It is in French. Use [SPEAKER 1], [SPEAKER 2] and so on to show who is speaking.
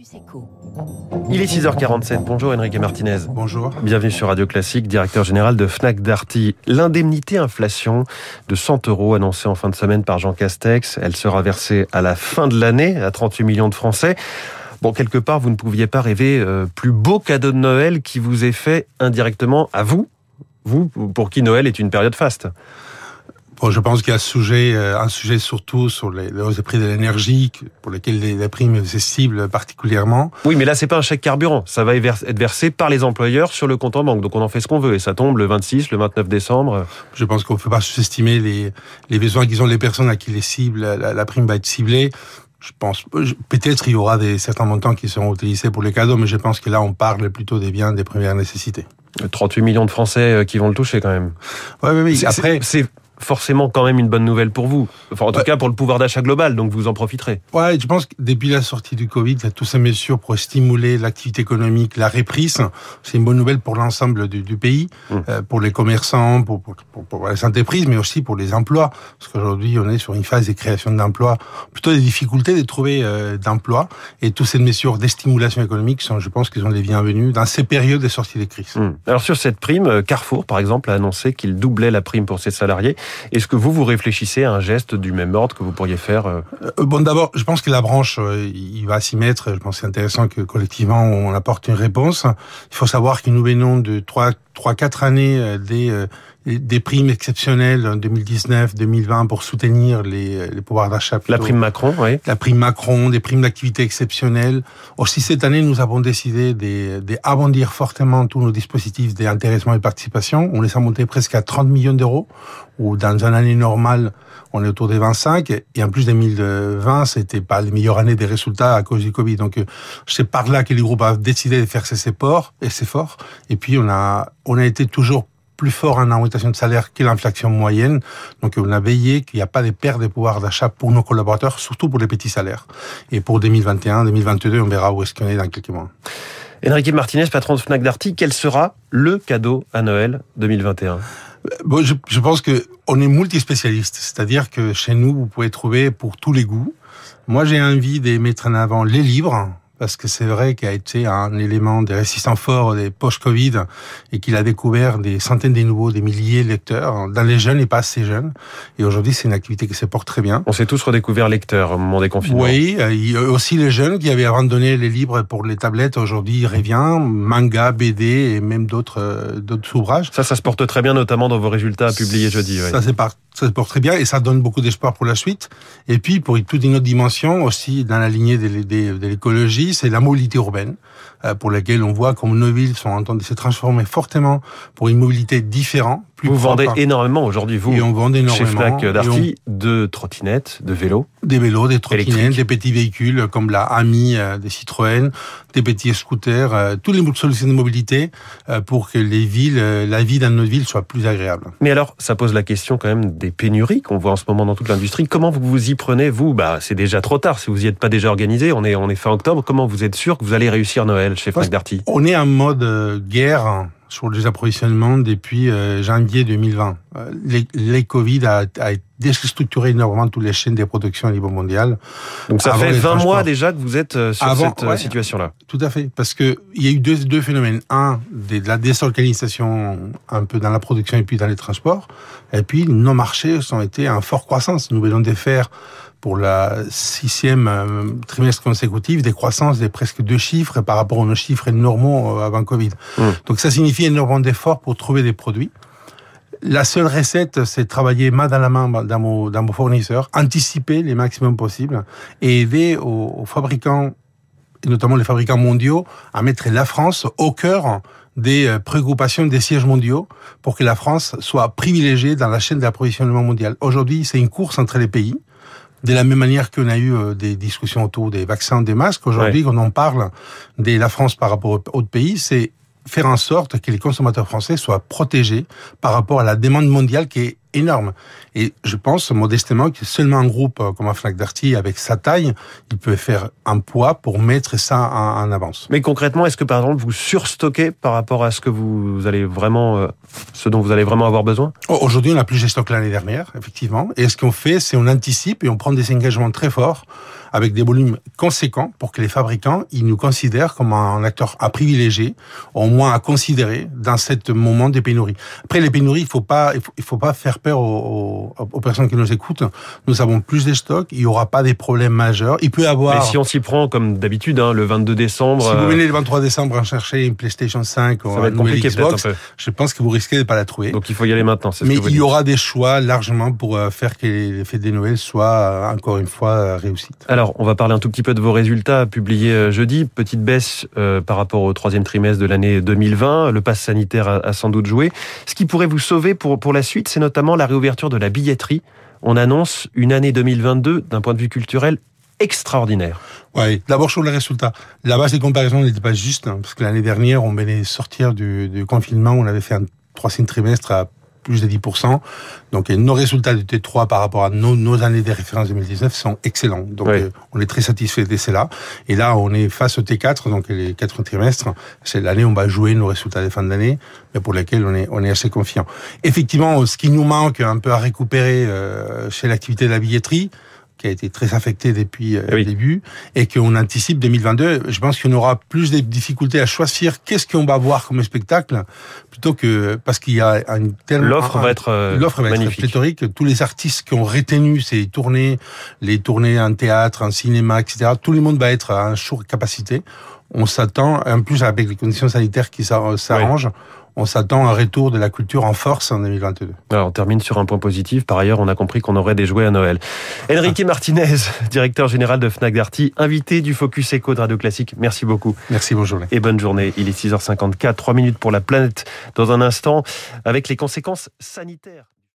[SPEAKER 1] Echo.
[SPEAKER 2] Il est 6h47. Bonjour Enrique Martinez.
[SPEAKER 3] Bonjour.
[SPEAKER 2] Bienvenue sur Radio Classique, directeur général de Fnac Darty. L'indemnité inflation de 100 euros annoncée en fin de semaine par Jean Castex, elle sera versée à la fin de l'année à 38 millions de Français. Bon, quelque part, vous ne pouviez pas rêver euh, plus beau cadeau de Noël qui vous est fait indirectement à vous, vous pour qui Noël est une période faste.
[SPEAKER 3] Bon, je pense qu'il y a un sujet, euh, un sujet surtout sur les, les hausses des prix de l'énergie, pour lesquels les, les primes se ciblent particulièrement.
[SPEAKER 2] Oui, mais là, c'est pas un chèque carburant. Ça va être versé par les employeurs sur le compte en banque. Donc, on en fait ce qu'on veut. Et ça tombe le 26, le 29 décembre.
[SPEAKER 3] Je pense qu'on ne peut pas sous-estimer les, les besoins qu'ils ont les personnes à qui les cibles, la, la prime va être ciblée. Je pense, peut-être il y aura des, certains montants qui seront utilisés pour les cadeaux, mais je pense que là, on parle plutôt des biens des premières nécessités.
[SPEAKER 2] 38 millions de Français euh, qui vont le toucher quand même.
[SPEAKER 3] Ouais, mais oui. Après,
[SPEAKER 2] c'est forcément quand même une bonne nouvelle pour vous. Enfin, en tout
[SPEAKER 3] ouais.
[SPEAKER 2] cas pour le pouvoir d'achat global, donc vous en profiterez.
[SPEAKER 3] Ouais, je pense que depuis la sortie du Covid, toutes ces mesures pour stimuler l'activité économique, la reprise, c'est une bonne nouvelle pour l'ensemble du, du, pays, mmh. euh, pour les commerçants, pour, pour, pour, pour, les entreprises, mais aussi pour les emplois. Parce qu'aujourd'hui, on est sur une phase de création d'emplois, plutôt des difficultés de trouver euh, d'emplois. Et toutes ces mesures de stimulation économique sont, je pense, qu'ils sont les bienvenus dans ces périodes de sortie de crise.
[SPEAKER 2] Mmh. Alors sur cette prime, Carrefour, par exemple, a annoncé qu'il doublait la prime pour ses salariés. Est-ce que vous, vous réfléchissez à un geste du même ordre que vous pourriez faire
[SPEAKER 3] euh... Bon, d'abord, je pense que la branche, euh, il va s'y mettre. Je pense que c'est intéressant que collectivement, on apporte une réponse. Il faut savoir que nous venons de trois, trois, quatre années euh, des, des primes exceptionnelles en 2019, 2020 pour soutenir les, les pouvoirs d'achat.
[SPEAKER 2] La prime Macron, oui.
[SPEAKER 3] La prime Macron, des primes d'activité exceptionnelles. Aussi, cette année, nous avons décidé d'abondir fortement tous nos dispositifs d'intéressement et de participation. On les a montés presque à 30 millions d'euros, ou dans une année normale, on est autour des 25. Et en plus, 2020, c'était pas les meilleures années des résultats à cause du Covid. Donc, c'est par là que les groupes ont décidé de faire ces efforts, et c'est fort. Et puis, on a, on a été toujours plus fort en augmentation de salaire que l'inflation moyenne. Donc, on a veillé qu'il n'y a pas de perte de pouvoir d'achat pour nos collaborateurs, surtout pour les petits salaires. Et pour 2021, 2022, on verra où est-ce qu'on est dans quelques mois.
[SPEAKER 2] Enrique Martinez, patron de Fnac Darty, quel sera le cadeau à Noël 2021
[SPEAKER 3] bon, je, je pense que on est multispécialiste, c'est-à-dire que chez nous, vous pouvez trouver pour tous les goûts. Moi, j'ai envie de mettre en avant les livres, parce que c'est vrai qu'il a été un élément des résistants forts des post-Covid et qu'il a découvert des centaines de nouveaux, des milliers de lecteurs dans les jeunes et pas assez jeunes. Et aujourd'hui, c'est une activité qui se porte très bien.
[SPEAKER 2] On s'est tous redécouvert lecteurs au moment des confinements.
[SPEAKER 3] Oui, il y a aussi les jeunes qui avaient abandonné les livres pour les tablettes. Aujourd'hui, ils reviennent, manga, BD et même d'autres d'autres ouvrages.
[SPEAKER 2] Ça, ça se porte très bien, notamment dans vos résultats publiés jeudi.
[SPEAKER 3] Ça, ça se porte très bien et ça donne beaucoup d'espoir pour la suite. Et puis, pour toute une autre dimension, aussi dans la lignée de, de, c'est la mobilité urbaine, euh, pour laquelle on voit comme nos villes sont en train de se transformer fortement pour une mobilité différente.
[SPEAKER 2] Plus vous vendez énormément aujourd'hui, vous,
[SPEAKER 3] et on vend énormément,
[SPEAKER 2] chez Fnac Darty, on... de trottinettes, de vélos
[SPEAKER 3] Des vélos, des trottinettes, des petits véhicules comme la Ami euh, des Citroën, des petits scooters, euh, tous les solutions de mobilité euh, pour que les villes, euh, la vie dans nos villes soit plus agréable.
[SPEAKER 2] Mais alors, ça pose la question quand même des pénuries qu'on voit en ce moment dans toute l'industrie. Comment vous vous y prenez, vous? Bah, c'est déjà trop tard. Si vous y êtes pas déjà organisé, on est, on est fin octobre. Comment vous êtes sûr que vous allez réussir Noël chez Fnac Darty?
[SPEAKER 3] On est en mode guerre sur les approvisionnements depuis euh, janvier 2020. Euh, les, les, Covid a, a déstructuré énormément toutes les chaînes de production au niveau mondial.
[SPEAKER 2] Donc ça fait 20 mois déjà que vous êtes euh, sur
[SPEAKER 3] Avant,
[SPEAKER 2] cette
[SPEAKER 3] ouais,
[SPEAKER 2] situation-là.
[SPEAKER 3] Tout à fait, parce que il y a eu deux, deux phénomènes. Un, de la désorganisation un peu dans la production et puis dans les transports. Et puis nos marchés ont été en forte croissance. Nous venons de faire pour la sixième euh, trimestre consécutif des croissances de presque deux chiffres par rapport aux chiffres normaux avant Covid. Mmh. Donc ça signifie énormément d'efforts pour trouver des produits. La seule recette, c'est travailler main dans la main dans mon, dans mon fournisseur, anticiper les maximums possibles et aider aux, aux fabricants, et notamment les fabricants mondiaux, à mettre la France au cœur des préoccupations des sièges mondiaux pour que la France soit privilégiée dans la chaîne d'approvisionnement mondial. Aujourd'hui, c'est une course entre les pays. De la même manière qu'on a eu des discussions autour des vaccins, des masques, aujourd'hui, ouais. quand on parle de la France par rapport aux autres pays, c'est faire en sorte que les consommateurs français soient protégés par rapport à la demande mondiale qui est énorme. Et je pense modestement que seulement un groupe comme un Fnac Darty, avec sa taille, il peut faire un poids pour mettre ça en, avance.
[SPEAKER 2] Mais concrètement, est-ce que par exemple vous surstockez par rapport à ce que vous allez vraiment, euh, ce dont vous allez vraiment avoir besoin?
[SPEAKER 3] Oh, Aujourd'hui, on a plus de stock l'année dernière, effectivement. Et ce qu'on fait, c'est on anticipe et on prend des engagements très forts avec des volumes conséquents pour que les fabricants ils nous considèrent comme un acteur à privilégier, au moins à considérer dans ce moment des pénuries. Après les pénuries, il faut pas il faut, pas faire aux, aux, personnes qui nous écoutent. Nous avons plus de stocks, il y aura pas des problèmes majeurs. Il peut avoir.
[SPEAKER 2] Mais si on s'y prend comme d'habitude, hein, le 22 décembre.
[SPEAKER 3] Si vous euh, venez le 23 décembre en chercher une PlayStation 5 ou un compliqué Xbox, je pense que vous risquez de pas la trouver.
[SPEAKER 2] Donc il faut y aller maintenant.
[SPEAKER 3] Mais il y aura des choix largement pour euh, faire que les fêtes des Noël soient euh, encore une fois réussites.
[SPEAKER 2] Alors on va parler un tout petit peu de vos résultats publiés jeudi. Petite baisse par rapport au troisième trimestre de l'année 2020. Le pass sanitaire a, a, sans doute joué. Ce qui pourrait vous sauver pour pour la suite, c'est notamment la réouverture de la billetterie. On annonce une année 2022 d'un point de vue culturel extraordinaire.
[SPEAKER 3] Oui, d'abord sur les résultats. La base des comparaisons n'était pas juste, hein, parce que l'année dernière, on venait sortir du, du, confinement, on avait fait un troisième trimestre à plus de 10%. Donc nos résultats de T3 par rapport à nos, années de référence 2019 sont excellents. Donc euh, on est très satisfait de cela. Et là, on est face au T4, donc les quatre trimestres. C'est l'année où on va jouer nos résultats de fin d'année, mais pour lesquels on est, on est assez confiant. Effectivement, ce qui nous manque un peu à récupérer euh, chez l'activité de la billetterie, qui a été très affecté depuis euh, le début et qu'on anticipe 2022. Je pense qu'on aura plus de difficultés à choisir qu'est-ce qu'on va voir comme spectacle plutôt que parce qu'il y a une telle
[SPEAKER 2] l'offre va être
[SPEAKER 3] euh, l'offre va
[SPEAKER 2] magnifique.
[SPEAKER 3] être pléthorique. Tous les artistes qui ont retenu ces tournées, les tournées en théâtre, en cinéma, etc. Tout le monde va être à un jour capacité. On s'attend, en plus avec les conditions sanitaires qui s'arrangent on s'attend à un retour de la culture en force en 2022.
[SPEAKER 2] Alors, on termine sur un point positif. Par ailleurs, on a compris qu'on aurait des jouets à Noël. Enrique Martinez, directeur général de Fnac Darty, invité du Focus Echo de Radio Classique. Merci beaucoup.
[SPEAKER 3] Merci, bonne journée.
[SPEAKER 2] Et bonne journée. Il est 6h54, 3 minutes pour la planète dans un instant avec les conséquences sanitaires.